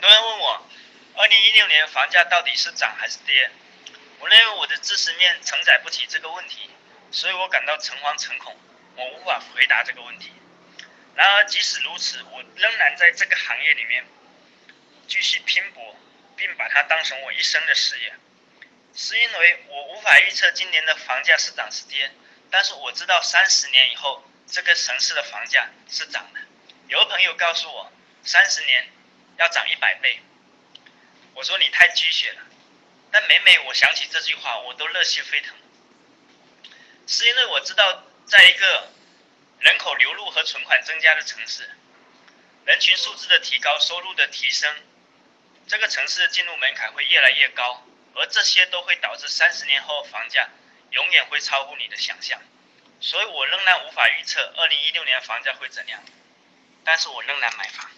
很多人问我，二零一六年房价到底是涨还是跌？我认为我的知识面承载不起这个问题，所以我感到诚惶诚恐，我无法回答这个问题。然而，即使如此，我仍然在这个行业里面继续拼搏，并把它当成我一生的事业。是因为我无法预测今年的房价是涨是跌，但是我知道三十年以后这个城市的房价是涨的。有朋友告诉我，三十年要涨一百倍。我说你太鸡血了，但每每我想起这句话，我都热血沸腾。是因为我知道，在一个人口流入和存款增加的城市，人群素质的提高、收入的提升，这个城市的进入门槛会越来越高，而这些都会导致三十年后房价永远会超乎你的想象。所以我仍然无法预测二零一六年房价会怎样。但是我仍然买房。